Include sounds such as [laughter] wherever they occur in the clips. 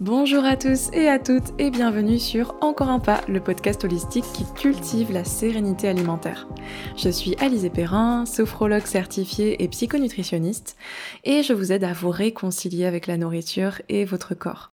Bonjour à tous et à toutes et bienvenue sur Encore un pas, le podcast holistique qui cultive la sérénité alimentaire. Je suis Alizé Perrin, sophrologue certifiée et psychonutritionniste et je vous aide à vous réconcilier avec la nourriture et votre corps.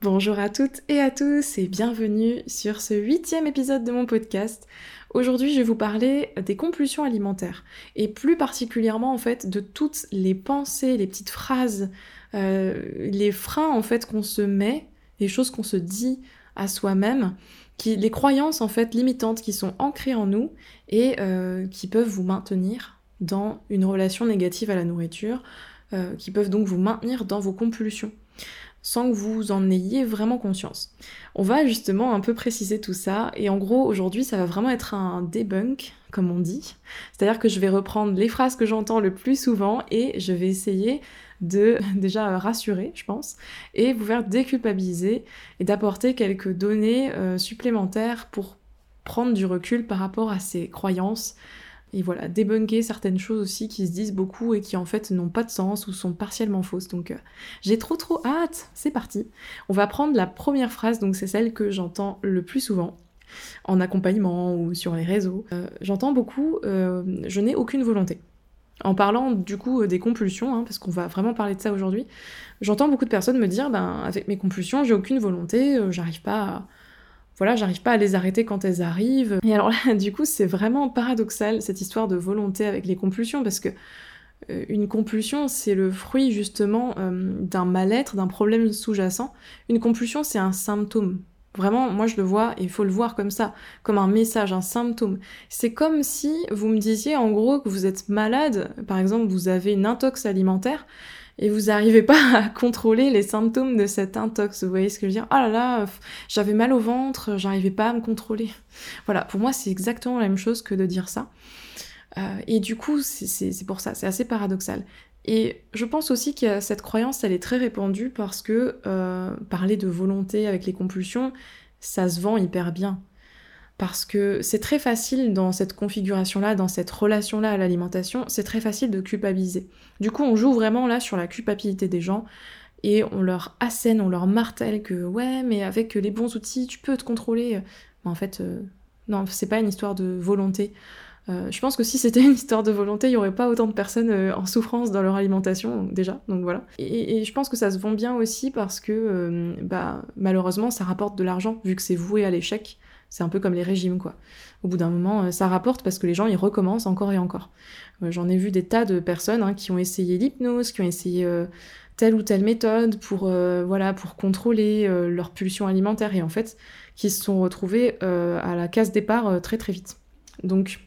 Bonjour à toutes et à tous et bienvenue sur ce huitième épisode de mon podcast. Aujourd'hui, je vais vous parler des compulsions alimentaires et plus particulièrement en fait de toutes les pensées, les petites phrases les freins en fait qu'on se met, les choses qu'on se dit à soi-même, qui, les croyances en fait limitantes qui sont ancrées en nous et euh, qui peuvent vous maintenir dans une relation négative à la nourriture, euh, qui peuvent donc vous maintenir dans vos compulsions sans que vous en ayez vraiment conscience. On va justement un peu préciser tout ça et en gros aujourd'hui ça va vraiment être un debunk comme on dit, c'est-à-dire que je vais reprendre les phrases que j'entends le plus souvent et je vais essayer de [laughs] déjà rassurer, je pense, et vous faire déculpabiliser et d'apporter quelques données euh, supplémentaires pour prendre du recul par rapport à ces croyances et voilà, débunker certaines choses aussi qui se disent beaucoup et qui en fait n'ont pas de sens ou sont partiellement fausses. Donc euh, j'ai trop trop hâte, c'est parti. On va prendre la première phrase, donc c'est celle que j'entends le plus souvent en accompagnement ou sur les réseaux. Euh, j'entends beaucoup je n'ai aucune volonté. En parlant du coup des compulsions, hein, parce qu'on va vraiment parler de ça aujourd'hui, j'entends beaucoup de personnes me dire, ben avec mes compulsions, j'ai aucune volonté, euh, j'arrive pas à... Voilà, j'arrive pas à les arrêter quand elles arrivent. Et alors là, [laughs] du coup, c'est vraiment paradoxal cette histoire de volonté avec les compulsions, parce que euh, une compulsion, c'est le fruit justement euh, d'un mal-être, d'un problème sous-jacent. Une compulsion, c'est un symptôme. Vraiment, moi je le vois, et il faut le voir comme ça, comme un message, un symptôme. C'est comme si vous me disiez en gros que vous êtes malade, par exemple vous avez une intox alimentaire, et vous n'arrivez pas à contrôler les symptômes de cette intox. Vous voyez ce que je veux dire? Ah là là, j'avais mal au ventre, j'arrivais pas à me contrôler. Voilà, pour moi c'est exactement la même chose que de dire ça. Euh, et du coup, c'est pour ça, c'est assez paradoxal. Et je pense aussi que cette croyance, elle est très répandue parce que euh, parler de volonté avec les compulsions, ça se vend hyper bien. Parce que c'est très facile dans cette configuration-là, dans cette relation-là à l'alimentation, c'est très facile de culpabiliser. Du coup, on joue vraiment là sur la culpabilité des gens et on leur assène, on leur martèle que ouais, mais avec les bons outils, tu peux te contrôler. En fait, euh, non, c'est pas une histoire de volonté. Euh, je pense que si c'était une histoire de volonté, il n'y aurait pas autant de personnes euh, en souffrance dans leur alimentation, déjà, donc voilà. Et, je pense que ça se vend bien aussi parce que, euh, bah, malheureusement, ça rapporte de l'argent, vu que c'est voué à l'échec. C'est un peu comme les régimes, quoi. Au bout d'un moment, ça rapporte parce que les gens, ils recommencent encore et encore. J'en ai vu des tas de personnes hein, qui ont essayé l'hypnose, qui ont essayé telle ou telle méthode pour contrôler leur pulsion alimentaire, et en fait, qui se sont retrouvés à la case départ très très vite. Donc,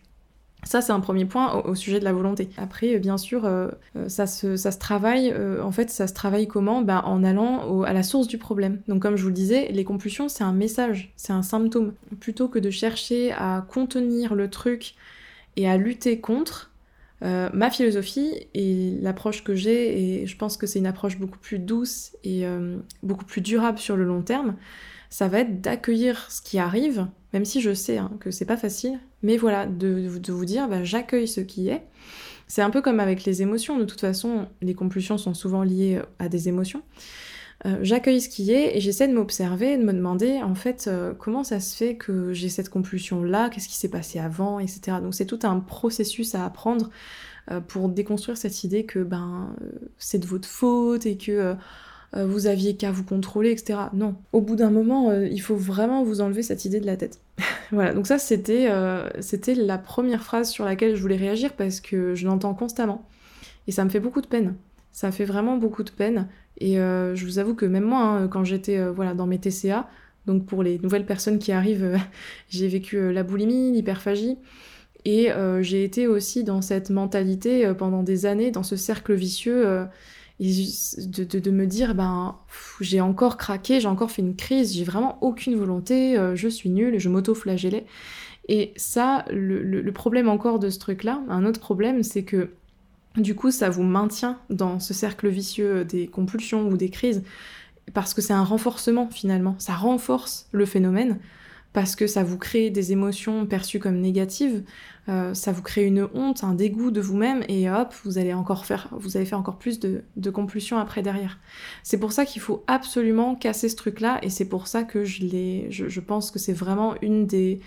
ça, c'est un premier point au, sujet de la volonté. Après, bien sûr, euh, euh, ça, se, ça, se, travaille, euh, en fait, ça se travaille comment? Bah, En allant à la source du problème. Donc, comme je vous le disais, les compulsions, c'est un message, c'est un symptôme. Plutôt que de chercher à contenir le truc et à lutter contre, ma philosophie et l'approche que j'ai, et je pense que c'est une approche beaucoup plus douce et beaucoup plus durable sur le long terme, ça va être d'accueillir ce qui arrive, même si je sais hein, que c'est pas facile, mais voilà, de, vous dire bah, j'accueille ce qui est. C'est un peu comme avec les émotions, de toute façon, les compulsions sont souvent liées euh, à des émotions. Euh, j'accueille ce qui est et j'essaie de m'observer, de me demander en fait euh, comment ça se fait que j'ai cette compulsion là, qu'est-ce qui s'est passé avant, etc. Donc c'est tout un processus à apprendre pour déconstruire cette idée que ben c'est de votre faute et que euh, vous aviez qu'à vous contrôler, etc. Non. Au bout d'un moment, euh, il faut vraiment vous enlever cette idée de la tête. [laughs] voilà, donc ça c'était euh, la première phrase sur laquelle je voulais réagir parce que je l'entends constamment. Et ça me fait beaucoup de peine. Ça fait vraiment beaucoup de peine. Et je vous avoue que même moi, hein, quand j'étais voilà, dans mes TCA, donc pour les nouvelles personnes qui arrivent, [laughs] j'ai vécu la boulimie, l'hyperphagie. Et j'ai été aussi dans cette mentalité pendant des années, dans ce cercle vicieux de, me dire ben j'ai encore craqué, j'ai encore fait une crise, j'ai vraiment aucune volonté, euh, je suis nulle, je m'auto-flagellais. Et ça, le, problème encore de ce truc-là, un autre problème, c'est que du coup, ça vous maintient dans ce cercle vicieux des compulsions ou des crises, parce que c'est un renforcement finalement, ça renforce le phénomène, parce que ça vous crée des émotions perçues comme négatives, euh, ça vous crée une honte, un dégoût de vous-même, et hop, vous allez encore faire, vous allez faire encore plus de, compulsions après derrière. C'est pour ça qu'il faut absolument casser ce truc-là, et c'est pour ça que je, je, je pense que c'est vraiment une des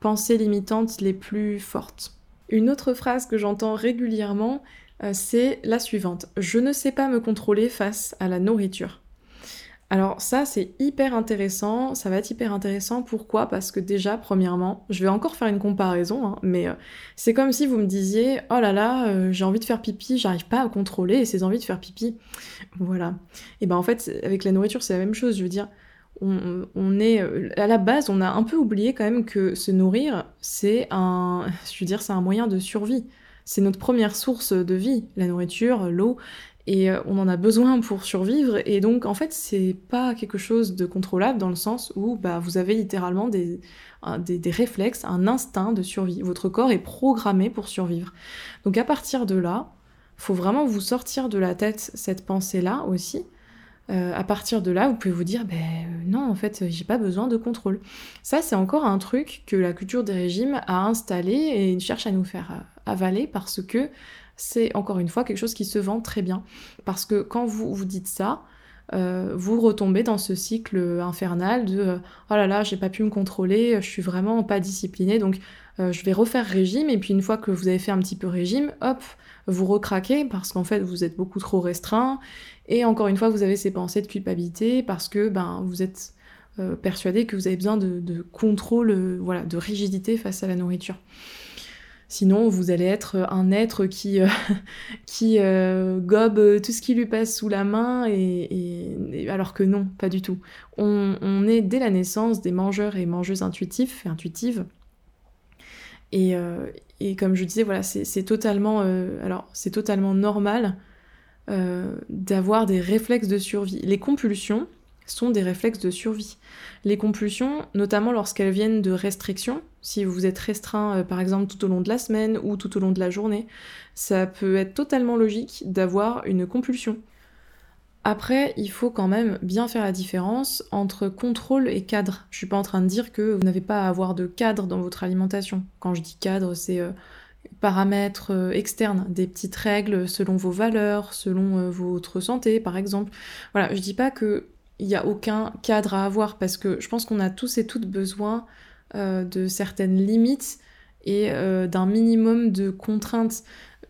pensées limitantes les plus fortes. Une autre phrase que j'entends régulièrement, euh, c'est la suivante. Je ne sais pas me contrôler face à la nourriture. Alors ça, c'est hyper intéressant, ça va être hyper intéressant. Pourquoi? Parce que déjà, premièrement, je vais encore faire une comparaison, hein, mais euh, c'est comme si vous me disiez, oh là là, euh, j'ai envie de faire pipi, j'arrive pas à contrôler ces envies de faire pipi. Voilà. Et ben en fait, avec la nourriture, c'est la même chose. Je veux dire, on, est à la base, on a un peu oublié quand même que se nourrir, c'est un, je veux dire, c'est un moyen de survie. C'est notre première source de vie, la nourriture, l'eau, et euh, on en a besoin pour survivre. Et donc, en fait, c'est pas quelque chose de contrôlable dans le sens où bah, vous avez littéralement des, des, réflexes, un instinct de survie. Votre corps est programmé pour survivre. Donc, à partir de là, faut vraiment vous sortir de la tête cette pensée-là aussi. Euh, à partir de là, vous pouvez vous dire, ben euh, non, en fait, j'ai pas besoin de contrôle. Ça, c'est encore un truc que la culture des régimes a installé et cherche à nous faire avaler parce que c'est encore une fois quelque chose qui se vend très bien. Parce que quand vous vous dites ça, euh, vous retombez dans ce cycle infernal de euh, oh là là, j'ai pas pu me contrôler, je suis vraiment pas disciplinée, donc euh, je vais refaire régime. Et puis une fois que vous avez fait un petit peu régime, hop, vous recraquez parce qu'en fait vous êtes beaucoup trop restreint. Et encore une fois, vous avez ces pensées de culpabilité parce que ben vous êtes persuadé que vous avez besoin de, de contrôle, voilà, de rigidité face à la nourriture. Sinon, vous allez être un être qui, euh, [laughs] euh, gobe tout ce qui lui passe sous la main, et, alors que non, pas du tout. On, est dès la naissance des mangeurs et mangeuses intuitifs et intuitives. Et, euh, comme je disais, voilà, c'est totalement, c'est totalement normal d'avoir des réflexes de survie. Les compulsions, sont des réflexes de survie. Les compulsions, notamment lorsqu'elles viennent de restrictions, si vous êtes restreint euh, par exemple tout au long de la semaine ou tout au long de la journée, ça peut être totalement logique d'avoir une compulsion. Après, il faut quand même bien faire la différence entre contrôle et cadre. Je suis pas en train de dire que vous n'avez pas à avoir de cadre dans votre alimentation. Quand je dis cadre, c'est euh, paramètres euh, externes, des petites règles selon vos valeurs, selon votre santé par exemple. Voilà, je dis pas que il n'y a aucun cadre à avoir parce que je pense qu'on a tous et toutes besoin euh, de certaines limites et euh, d'un minimum de contraintes.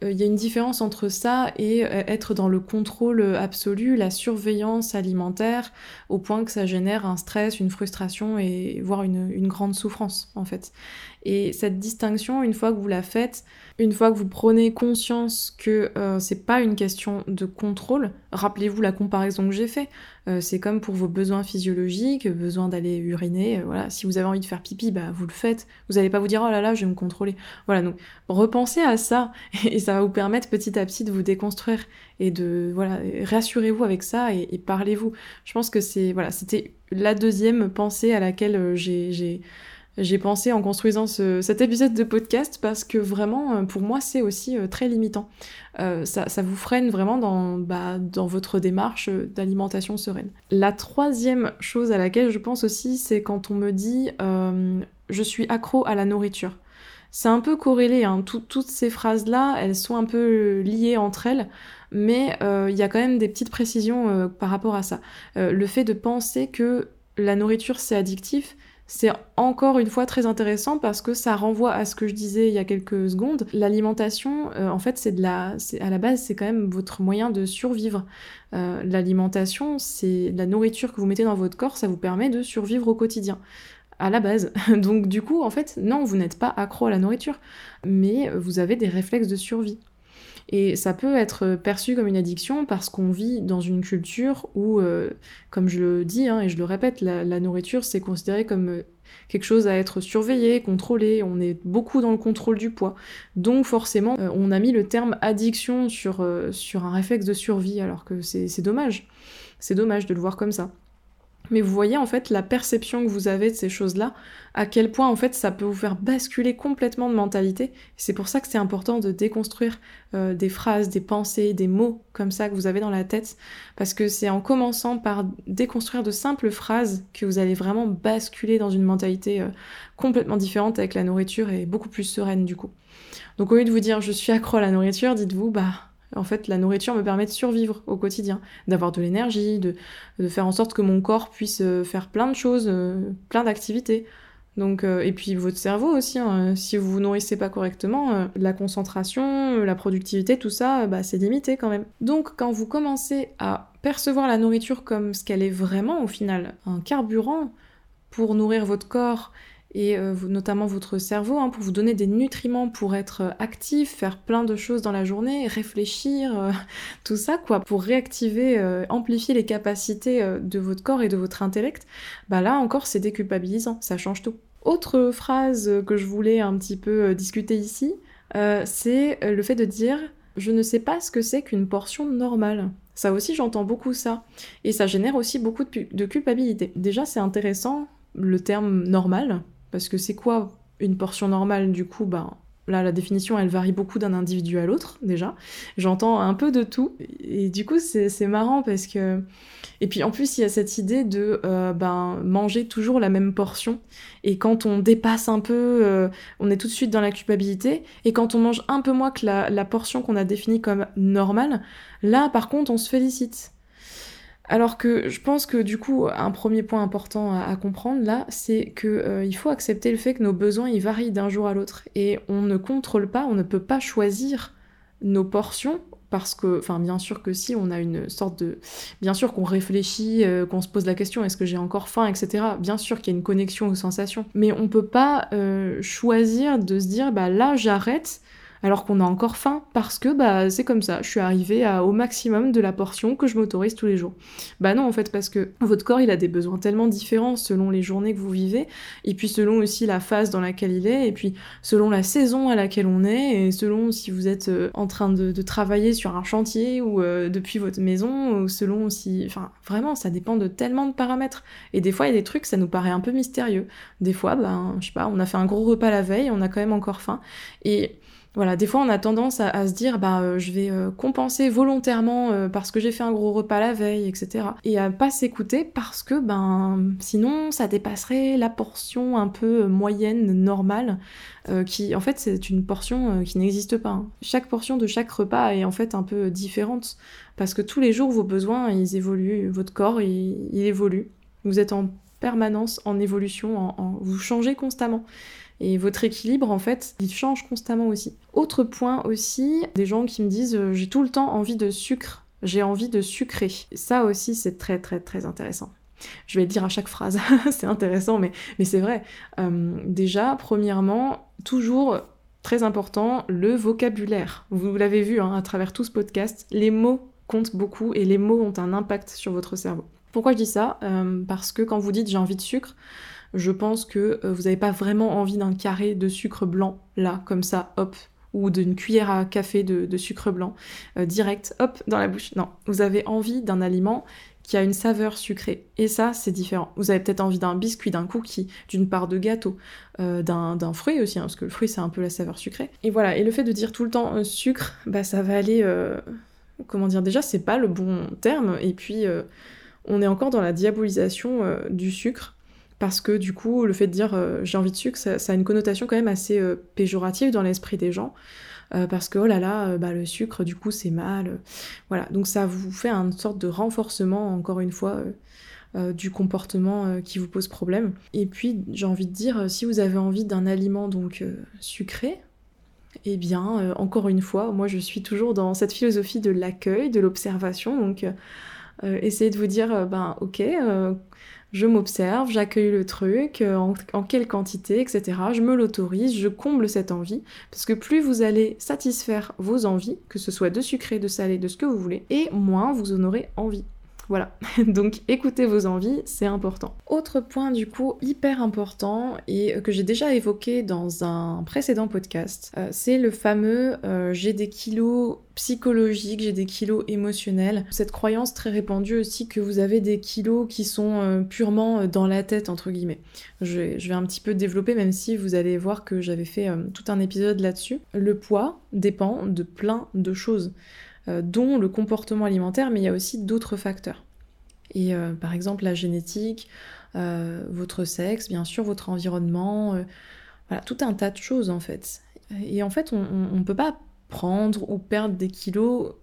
Euh, il y a une différence entre ça et être dans le contrôle absolu, la surveillance alimentaire, au point que ça génère un stress, une frustration et voire une, une grande souffrance en fait. Et cette distinction, une fois que vous la faites, une fois que vous prenez conscience que euh, c'est pas une question de contrôle, rappelez-vous la comparaison que j'ai fait. Euh, c'est comme pour vos besoins physiologiques, besoin d'aller uriner. Euh, voilà, si vous avez envie de faire pipi, bah vous le faites. Vous n'allez pas vous dire oh là là, je vais me contrôler. Voilà, donc repensez à ça [laughs] et ça va vous permettre petit à petit de vous déconstruire et de voilà, rassurez-vous avec ça et, et parlez-vous. Je pense que c'est voilà, c'était la deuxième pensée à laquelle j'ai j'ai pensé en construisant cet épisode de podcast parce que vraiment, euh, pour moi, c'est aussi euh, très limitant. Euh, ça, vous freine vraiment dans, bah, dans votre démarche d'alimentation sereine. La troisième chose à laquelle je pense aussi, c'est quand on me dit je suis accro à la nourriture. C'est un peu corrélé, hein. toutes ces phrases-là, elles sont un peu liées entre elles, mais il y a quand même des petites précisions par rapport à ça. le fait de penser que la nourriture c'est addictif, c'est encore une fois très intéressant parce que ça renvoie à ce que je disais il y a quelques secondes. L'alimentation, euh, en fait, c'est de la, à la base, c'est quand même votre moyen de survivre. Euh, l'alimentation, c'est la nourriture que vous mettez dans votre corps, ça vous permet de survivre au quotidien à la base. [laughs] Donc du coup, en fait, non, vous n'êtes pas accro à la nourriture, mais vous avez des réflexes de survie. Et ça peut être perçu comme une addiction parce qu'on vit dans une culture où, euh, comme je le dis hein, et je le répète, la, nourriture c'est considéré comme euh, quelque chose à être surveillé, contrôlé, on est beaucoup dans le contrôle du poids. Donc forcément, euh, on a mis le terme addiction sur, sur un réflexe de survie alors que c'est dommage. C'est dommage de le voir comme ça. Mais vous voyez en fait la perception que vous avez de ces choses-là, à quel point en fait ça peut vous faire basculer complètement de mentalité. C'est pour ça que c'est important de déconstruire euh, des phrases, des pensées, des mots comme ça que vous avez dans la tête, parce que c'est en commençant par déconstruire de simples phrases que vous allez vraiment basculer dans une mentalité euh, complètement différente avec la nourriture et beaucoup plus sereine du coup. Donc au lieu de vous dire je suis accro à la nourriture, dites-vous bah en fait, la nourriture me permet de survivre au quotidien, d'avoir de l'énergie, de, faire en sorte que mon corps puisse euh, faire plein de choses, euh, plein d'activités. Donc, euh, et puis votre cerveau aussi, hein, si vous vous nourrissez pas correctement, la concentration, la productivité, tout ça, bah, c'est limité quand même. Donc quand vous commencez à percevoir la nourriture comme ce qu'elle est vraiment au final, un carburant pour nourrir votre corps et euh, notamment votre cerveau hein, pour vous donner des nutriments pour être euh, actif, faire plein de choses dans la journée, réfléchir, euh, [laughs] tout ça quoi, pour réactiver, amplifier les capacités de votre corps et de votre intellect, bah là encore c'est déculpabilisant, ça change tout. Autre phrase que je voulais un petit peu discuter ici, c'est le fait de dire je ne sais pas ce que c'est qu'une portion normale. Ça aussi j'entends beaucoup ça et ça génère aussi beaucoup de culpabilité. Déjà c'est intéressant le terme normal parce que c'est quoi une portion normale Du coup, ben, là, la définition, elle varie beaucoup d'un individu à l'autre, déjà. J'entends un peu de tout. Et du coup, c'est marrant parce que... Et puis en plus, il y a cette idée de euh, ben, manger toujours la même portion. Et quand on dépasse un peu, euh, on est tout de suite dans la culpabilité. Et quand on mange un peu moins que la, la portion qu'on a définie comme normale, là, par contre, on se félicite. Alors que je pense que du coup, un premier point important à, comprendre là, c'est qu'il euh, faut accepter le fait que nos besoins ils varient d'un jour à l'autre et on ne contrôle pas, on ne peut pas choisir nos portions parce que, enfin, bien sûr que si, on a une sorte de, bien sûr qu'on réfléchit, euh, qu'on se pose la question, est-ce que j'ai encore faim, etc. Bien sûr qu'il y a une connexion aux sensations, mais on peut pas euh, choisir de se dire, bah là j'arrête alors qu'on a encore faim parce que bah c'est comme ça, je suis arrivée au maximum de la portion que je m'autorise tous les jours. Bah non en fait parce que votre corps il a des besoins tellement différents selon les journées que vous vivez et puis selon aussi la phase dans laquelle il est et puis selon la saison à laquelle on est et selon si vous êtes euh, en train de, travailler sur un chantier ou euh, depuis votre maison ou selon si enfin vraiment ça dépend de tellement de paramètres et des fois il y a des trucs ça nous paraît un peu mystérieux. Des fois ben je sais pas, on a fait un gros repas la veille, on a quand même encore faim et voilà, des fois on a tendance à, se dire bah euh, je vais euh, compenser volontairement euh, parce que j'ai fait un gros repas la veille, etc. Et à pas s'écouter parce que ben sinon ça dépasserait la portion un peu moyenne, normale, qui en fait c'est une portion qui n'existe pas. Hein. Chaque portion de chaque repas est en fait un peu différente parce que tous les jours vos besoins ils évoluent, votre corps il, évolue. Vous êtes en permanence en évolution, vous changez constamment. Et votre équilibre, en fait, il change constamment aussi. Autre point aussi, des gens qui me disent euh, j'ai tout le temps envie de sucre, j'ai envie de sucrer. Ça aussi, c'est très très très intéressant. Je vais le dire à chaque phrase, [laughs] c'est intéressant, mais, mais c'est vrai. Euh, déjà, premièrement, toujours très important, le vocabulaire. Vous l'avez vu hein, à travers tout ce podcast, les mots comptent beaucoup et les mots ont un impact sur votre cerveau. Pourquoi je dis ça? Euh, Parce que quand vous dites j'ai envie de sucre, je pense que euh, vous n'avez pas vraiment envie d'un carré de sucre blanc, là, comme ça, hop, ou d'une cuillère à café de, sucre blanc, euh, direct, hop, dans la bouche. Non, vous avez envie d'un aliment qui a une saveur sucrée. Et ça, c'est différent. Vous avez peut-être envie d'un biscuit, d'un cookie, d'une part de gâteau, euh, d'un fruit aussi, hein, parce que le fruit, c'est un peu la saveur sucrée. Et voilà, et le fait de dire tout le temps sucre, bah ça va aller... comment dire Déjà, c'est pas le bon terme, et puis on est encore dans la diabolisation du sucre parce que du coup, le fait de dire euh, j'ai envie de sucre, ça, a une connotation quand même assez euh, péjorative dans l'esprit des gens. Euh, parce que oh là là, bah, le sucre, du coup, c'est mal. voilà, donc ça vous fait une sorte de renforcement, encore une fois, du comportement qui vous pose problème. Et puis, j'ai envie de dire, si vous avez envie d'un aliment donc sucré, eh bien, encore une fois, moi je suis toujours dans cette philosophie de l'accueil, de l'observation. Donc, essayez de vous dire, ben ok, je m'observe, j'accueille le truc, euh, en, quelle quantité, etc. Je me l'autorise, je comble cette envie, parce que plus vous allez satisfaire vos envies, que ce soit de sucré, de salé, de ce que vous voulez, et moins vous en aurez envie. Voilà, [laughs] donc écoutez vos envies, c'est important. Autre point du coup hyper important et que j'ai déjà évoqué dans un précédent podcast, euh, c'est le fameux euh, j'ai des kilos psychologiques, j'ai des kilos émotionnels. Cette croyance très répandue aussi que vous avez des kilos qui sont euh, purement dans la tête, entre guillemets. Je je vais, un petit peu développer, même si vous allez voir que j'avais fait tout un épisode là-dessus. Le poids dépend de plein de choses. Euh, dont le comportement alimentaire, mais il y a aussi d'autres facteurs. Et euh, par exemple la génétique, euh, votre sexe, bien sûr, votre environnement, voilà, tout un tas de choses en fait. Et en fait, on ne peut pas prendre ou perdre des kilos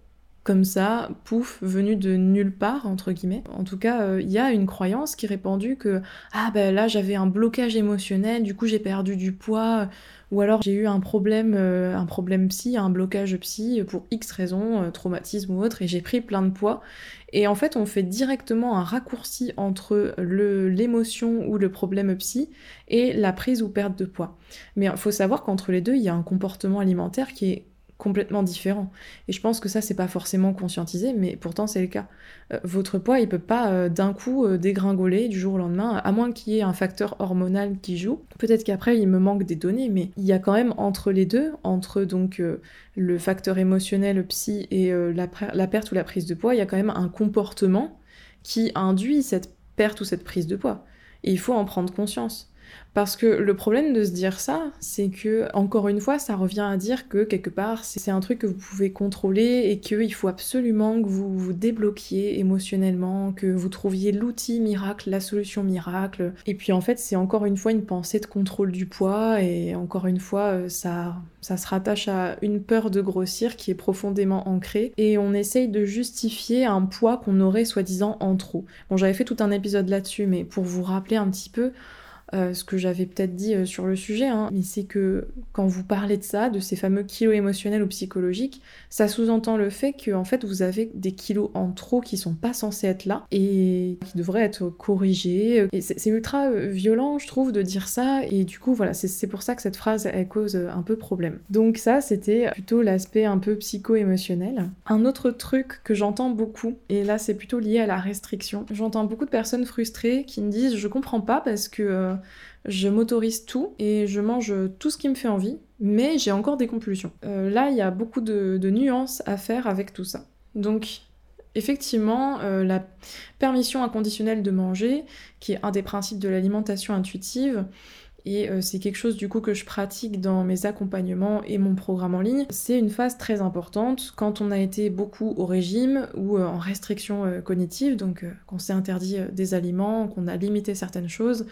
comme ça, pouf, venu de nulle part, entre guillemets. En tout cas, il y a une croyance qui est répandue que ah ben là j'avais un blocage émotionnel, du coup j'ai perdu du poids, ou alors j'ai eu un problème, euh, un problème psy, un blocage psy pour X raisons, euh, traumatisme ou autre, et j'ai pris plein de poids. Et en fait, on fait directement un raccourci entre l'émotion ou le problème psy et la prise ou perte de poids. Mais il faut savoir qu'entre les deux, il y a un comportement alimentaire qui est complètement différent. Et je pense que ça, c'est pas forcément conscientisé, mais pourtant c'est le cas. Euh, votre poids, il peut pas euh, d'un coup euh, dégringoler du jour au lendemain, à moins qu'il y ait un facteur hormonal qui joue. Peut-être qu'après, il me manque des données, mais il y a quand même entre les deux, entre donc le facteur émotionnel, psy, et la, la perte ou la prise de poids, il y a quand même un comportement qui induit cette perte ou cette prise de poids. Et il faut en prendre conscience. Parce que le problème de se dire ça, c'est que, encore une fois, ça revient à dire que quelque part, c'est un truc que vous pouvez contrôler et qu'il faut absolument que vous vous débloquiez émotionnellement, que vous trouviez l'outil miracle, la solution miracle. Et puis en fait, c'est encore une fois une pensée de contrôle du poids et encore une fois, euh, ça, ça se rattache à une peur de grossir qui est profondément ancrée et on essaye de justifier un poids qu'on aurait soi-disant en trop. Bon, j'avais fait tout un épisode là-dessus, mais pour vous rappeler un petit peu, euh, ce que j'avais peut-être dit euh, sur le sujet, hein, mais c'est que quand vous parlez de ça, de ces fameux kilos émotionnels ou psychologiques, ça sous-entend le fait que en fait vous avez des kilos en trop qui sont pas censés être là et qui devraient être corrigés. Et c'est ultra euh, violent, je trouve, de dire ça, et du coup voilà, c'est pour ça que cette phrase elle cause un peu problème. Donc ça, c'était plutôt l'aspect un peu psycho-émotionnel. Un autre truc que j'entends beaucoup, et là c'est plutôt lié à la restriction, j'entends beaucoup de personnes frustrées qui me disent je comprends pas parce que je m'autorise tout et je mange tout ce qui me fait envie, mais j'ai encore des compulsions. Euh, là, il y a beaucoup de, nuances à faire avec tout ça. Donc, effectivement, euh, la permission inconditionnelle de manger, qui est un des principes de l'alimentation intuitive, et euh, c'est quelque chose du coup que je pratique dans mes accompagnements et mon programme en ligne. C'est une phase très importante quand on a été beaucoup au régime ou en restriction cognitive, donc qu'on s'est interdit des aliments, qu'on a limité certaines choses,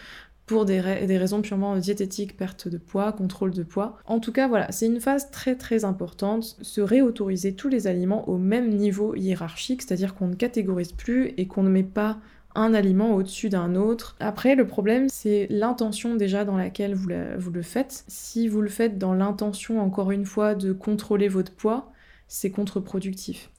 pour des, raisons purement diététiques, perte de poids, contrôle de poids. En tout cas, voilà, c'est une phase très très importante, se réautoriser tous les aliments au même niveau hiérarchique, c'est-à-dire qu'on ne catégorise plus et qu'on ne met pas un aliment au-dessus d'un autre. Après, le problème, c'est l'intention déjà dans laquelle vous, vous le faites. Si vous le faites dans l'intention, encore une fois, de contrôler votre poids, c'est contre-productif.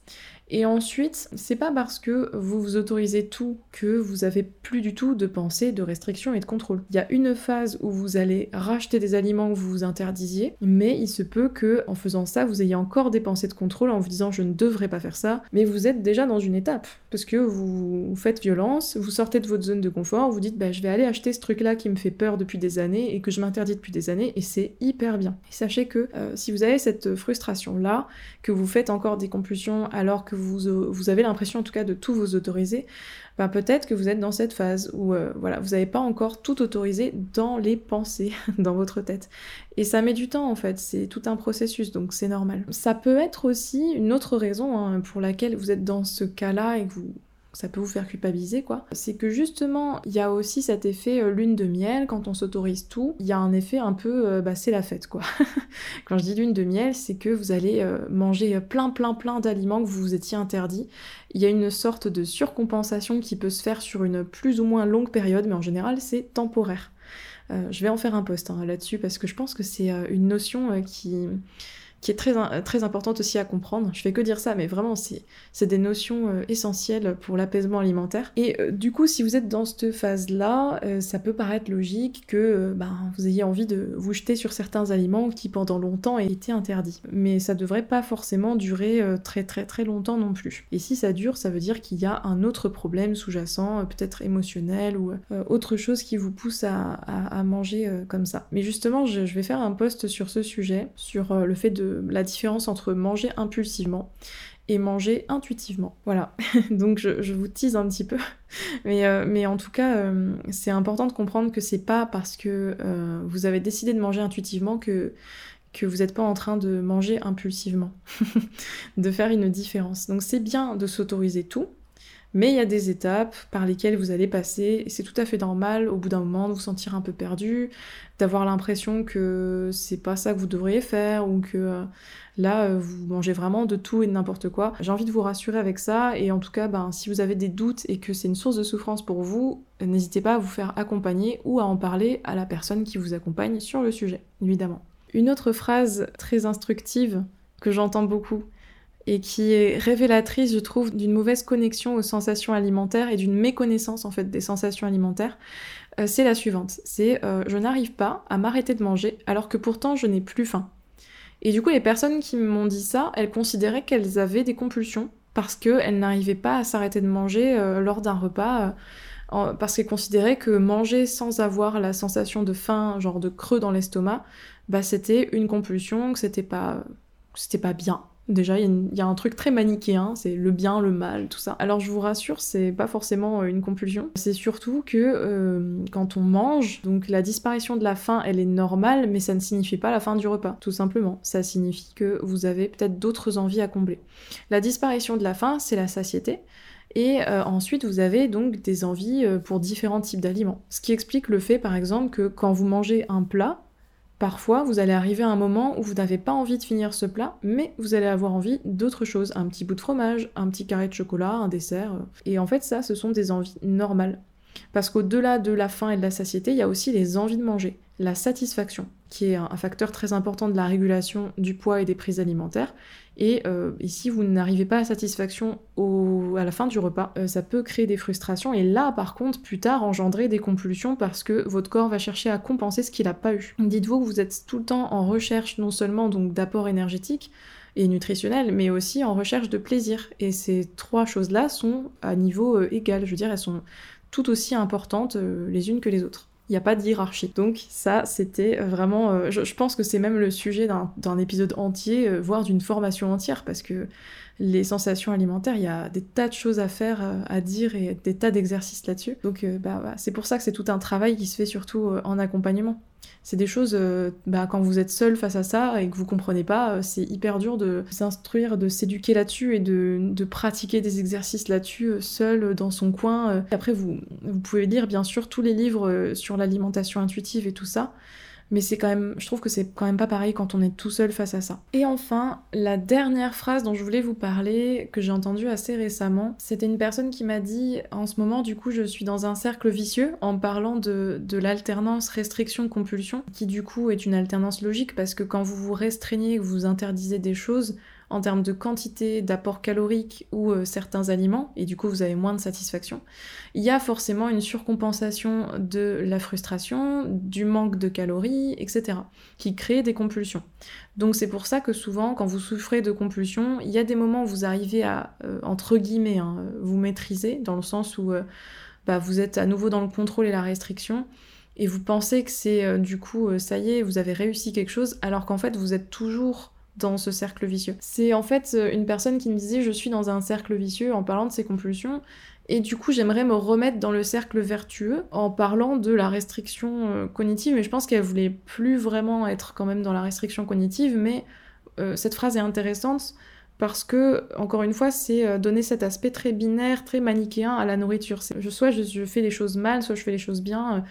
Et ensuite, c'est pas parce que vous vous autorisez tout que vous avez plus du tout de pensée de restriction et de contrôle. Il y a une phase où vous allez racheter des aliments que vous vous interdisiez, mais il se peut que en faisant ça, vous ayez encore des pensées de contrôle en vous disant je ne devrais pas faire ça, mais vous êtes déjà dans une étape parce que vous, faites violence, vous sortez de votre zone de confort, vous dites bah je vais aller acheter ce truc là qui me fait peur depuis des années et que je m'interdis depuis des années et c'est hyper bien. Sachez que euh, si vous avez cette frustration là, que vous faites encore des compulsions alors que vous, avez l'impression en tout cas de tout vous autoriser, ben peut-être que vous êtes dans cette phase où euh, vous n'avez pas encore tout autorisé dans les pensées, [laughs] dans votre tête. Et ça met du temps en fait, c'est tout un processus, donc c'est normal. Ça peut être aussi une autre raison hein, pour laquelle vous êtes dans ce cas-là et que vous ça peut vous faire culpabiliser quoi. C'est que justement, il y a aussi cet effet euh, lune de miel, quand on s'autorise tout, il y a un effet un peu, euh, bah c'est la fête quoi. [laughs] quand je dis lune de miel, c'est que vous allez euh, manger plein plein plein d'aliments que vous vous étiez interdits. Il y a une sorte de surcompensation qui peut se faire sur une plus ou moins longue période, mais en général c'est temporaire. je vais en faire un post hein, là-dessus parce que je pense que c'est une notion qui qui est très, très importante aussi à comprendre. Je fais que dire ça, mais vraiment, c'est des notions euh, essentielles pour l'apaisement alimentaire. Et euh, du coup, si vous êtes dans cette phase-là, euh, ça peut paraître logique que ben, vous ayez envie de vous jeter sur certains aliments qui pendant longtemps été interdits. Mais ça devrait pas forcément durer très très très longtemps non plus. Et si ça dure, ça veut dire qu'il y a un autre problème sous-jacent, peut-être émotionnel ou autre chose qui vous pousse à, à, manger comme ça. Mais justement, je, vais faire un post sur ce sujet, sur le fait de la différence entre manger impulsivement et manger intuitivement. Voilà, [laughs] donc je, vous tease un petit peu, [laughs] mais, euh, mais en tout cas, euh, c'est important de comprendre que c'est pas parce que euh, vous avez décidé de manger intuitivement que, que vous n'êtes pas en train de manger impulsivement, [laughs] de faire une différence. Donc c'est bien de s'autoriser tout, mais il y a des étapes par lesquelles vous allez passer, et c'est tout à fait normal au bout d'un moment de vous sentir un peu perdu, d'avoir l'impression que c'est pas ça que vous devriez faire, ou que euh, là euh, vous mangez vraiment de tout et de n'importe quoi. J'ai envie de vous rassurer avec ça, et en tout cas, ben, si vous avez des doutes et que c'est une source de souffrance pour vous, n'hésitez pas à vous faire accompagner ou à en parler à la personne qui vous accompagne sur le sujet, évidemment. Une autre phrase très instructive que j'entends beaucoup, et qui est révélatrice, je trouve, d'une mauvaise connexion aux sensations alimentaires et d'une méconnaissance en fait des sensations alimentaires, euh, c'est la suivante. C'est euh, je n'arrive pas à m'arrêter de manger alors que pourtant je n'ai plus faim. Et du coup, les personnes qui m'ont dit ça, elles considéraient qu'elles avaient des compulsions parce qu'elles n'arrivaient pas à s'arrêter de manger euh, lors d'un repas. parce qu'elles considéraient que manger sans avoir la sensation de faim, genre de creux dans l'estomac, bah c'était une compulsion, que c'était pas, c'était pas bien. Déjà, il y, a un truc très manichéen, c'est le bien, le mal, tout ça. Alors je vous rassure, c'est pas forcément euh, une compulsion. C'est surtout que euh, quand on mange, donc la disparition de la faim, elle est normale, mais ça ne signifie pas la fin du repas, tout simplement. Ça signifie que vous avez peut-être d'autres envies à combler. La disparition de la faim, c'est la satiété. Et euh, ensuite, vous avez donc des envies pour différents types d'aliments. Ce qui explique le fait, par exemple, que quand vous mangez un plat, Parfois, vous allez arriver à un moment où vous n'avez pas envie de finir ce plat, mais vous allez avoir envie d'autre chose, un petit bout de fromage, un petit carré de chocolat, un dessert. Et en fait, ça, ce sont des envies normales. Parce qu'au-delà de la faim et de la satiété, il y a aussi les envies de manger, la satisfaction, qui est un facteur très important de la régulation du poids et des prises alimentaires. Et, euh, vous n'arrivez pas à satisfaction à la fin du repas, euh, ça peut créer des frustrations. Et là, par contre, plus tard, engendrer des compulsions parce que votre corps va chercher à compenser ce qu'il n'a pas eu. Dites-vous que vous êtes tout le temps en recherche non seulement donc d'apport énergétique, et nutritionnel, mais aussi en recherche de plaisir. Et ces trois choses-là sont à niveau euh, égal, je veux dire, elles sont tout aussi importantes euh, les unes que les autres. Il n'y a pas de hiérarchie. Donc ça, c'était vraiment... Euh, je, pense que c'est même le sujet d'un épisode entier, euh, voire d'une formation entière, parce que les sensations alimentaires, il y a des tas de choses à faire, à dire et des tas d'exercices là-dessus. Donc bah, c'est pour ça que c'est tout un travail qui se fait surtout en accompagnement. C'est des choses, euh, bah, quand vous êtes seul face à ça et que vous comprenez pas, euh, c'est hyper dur de s'instruire, de s'éduquer là-dessus et de, pratiquer des exercices là-dessus euh, seul dans son coin. Après, vous, vous pouvez lire bien sûr tous les livres sur l'alimentation intuitive et tout ça mais c'est quand même, je trouve que c'est quand même pas pareil quand on est tout seul face à ça. Et enfin, la dernière phrase dont je voulais vous parler, que j'ai entendue assez récemment, c'était une personne qui m'a dit en ce moment, du coup, je suis dans un cercle vicieux en parlant de, de l'alternance restriction-compulsion, qui du coup est une alternance logique parce que quand vous vous restreignez, que vous interdisez des choses, en termes de quantité d'apport calorique ou euh, certains aliments, et du coup vous avez moins de satisfaction, il y a forcément une surcompensation de la frustration, du manque de calories, etc., qui crée des compulsions. Donc c'est pour ça que souvent, quand vous souffrez de compulsions, il y a des moments où vous arrivez à, euh, entre guillemets, hein, vous maîtriser, dans le sens où euh, bah, vous êtes à nouveau dans le contrôle et la restriction, et vous pensez que c'est du coup, ça y est, vous avez réussi quelque chose, alors qu'en fait vous êtes toujours dans ce cercle vicieux. C'est en fait euh, une personne qui me disait je suis dans un cercle vicieux en parlant de ses compulsions et du coup j'aimerais me remettre dans le cercle vertueux en parlant de la restriction euh, cognitive mais je pense qu'elle voulait plus vraiment être quand même dans la restriction cognitive mais euh, cette phrase est intéressante parce que, encore une fois, c'est donner cet aspect très binaire, très manichéen à la nourriture. soit je, fais les choses mal, soit je fais les choses bien.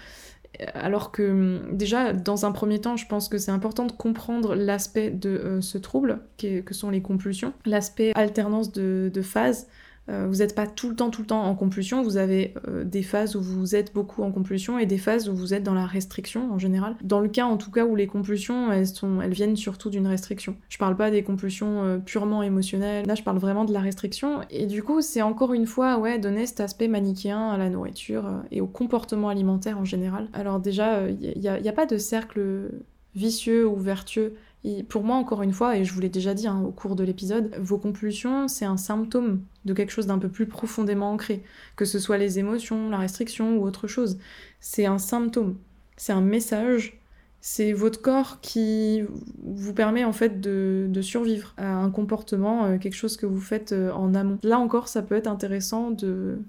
Alors que hum, déjà, dans un premier temps, je pense que c'est important de comprendre l'aspect de euh, ce trouble, que sont les compulsions, l'aspect alternance de, de phases, vous n'êtes pas tout le temps, tout le temps en compulsion. Vous avez euh, des phases où vous êtes beaucoup en compulsion et des phases où vous êtes dans la restriction en général. Dans le cas, en tout cas, où les compulsions, elles, viennent surtout d'une restriction. Je parle pas des compulsions euh, purement émotionnelles. Là, je parle vraiment de la restriction. Et du coup, c'est encore une fois, ouais, donner cet aspect manichéen à la nourriture et au comportement alimentaire en général. Alors déjà, il n'y a, pas de cercle vicieux ou vertueux pour moi, encore une fois, et je vous l'ai déjà dit hein, au cours de l'épisode, vos compulsions, c'est un symptôme de quelque chose d'un peu plus profondément ancré, que ce soit les émotions, la restriction ou autre chose. C'est un symptôme, c'est un message, c'est votre corps qui vous permet en fait de, survivre à un comportement, euh, quelque chose que vous faites euh, en amont. Là encore, ça peut être intéressant de,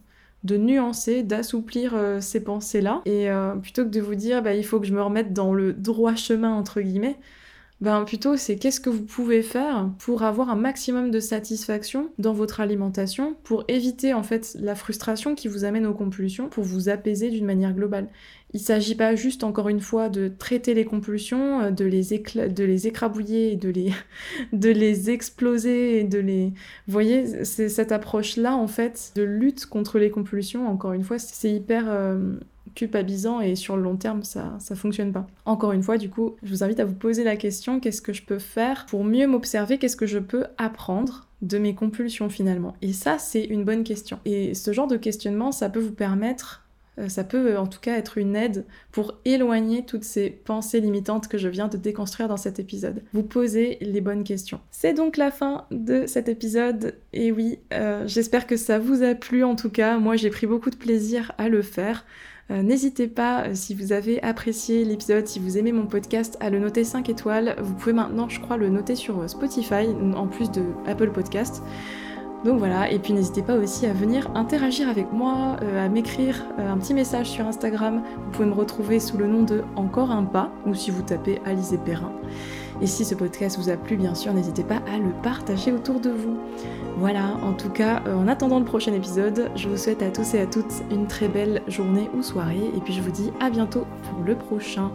de nuancer, d'assouplir euh, ces pensées-là, et plutôt que de vous dire bah, il faut que je me remette dans le droit chemin entre guillemets, ben plutôt c'est qu'est-ce que vous pouvez faire pour avoir un maximum de satisfaction dans votre alimentation, pour éviter en fait la frustration qui vous amène aux compulsions, pour vous apaiser d'une manière globale. Il s'agit pas juste encore une fois de traiter les compulsions, euh, de les, de les écrabouiller, de les, [laughs] de les exploser et de les... Vous voyez, c'est cette approche-là en fait de lutte contre les compulsions, encore une fois, c'est hyper... Euh, culpabilisant et sur le long terme ça ça fonctionne pas. Encore une fois du coup, je vous invite à vous poser la question qu'est-ce que je peux faire pour mieux m'observer, qu'est-ce que je peux apprendre de mes compulsions finalement? Et ça c'est une bonne question. Et ce genre de questionnement, ça peut vous permettre euh, ça peut en tout cas être une aide pour éloigner toutes ces pensées limitantes que je viens de déconstruire dans cet épisode. Vous posez les bonnes questions. C'est donc la fin de cet épisode. Et oui, euh, j'espère que ça vous a plu en tout cas. Moi j'ai pris beaucoup de plaisir à le faire. Euh, n'hésitez pas, euh, si vous avez apprécié l'épisode, si vous aimez mon podcast, à le noter 5 étoiles. Vous pouvez maintenant, je crois, le noter sur euh, Spotify, en plus de Apple Podcast. Donc voilà, et puis n'hésitez pas aussi à venir interagir avec moi, à m'écrire un petit message sur Instagram. Vous pouvez me retrouver sous le nom de Encore un pas, ou si vous tapez Alizé Perrin. Et si ce podcast vous a plu, bien sûr, n'hésitez pas à le partager autour de vous. Voilà, en tout cas, euh, en attendant le prochain épisode, je vous souhaite à tous et à toutes une très belle journée ou soirée, et puis je vous dis à bientôt pour le prochain.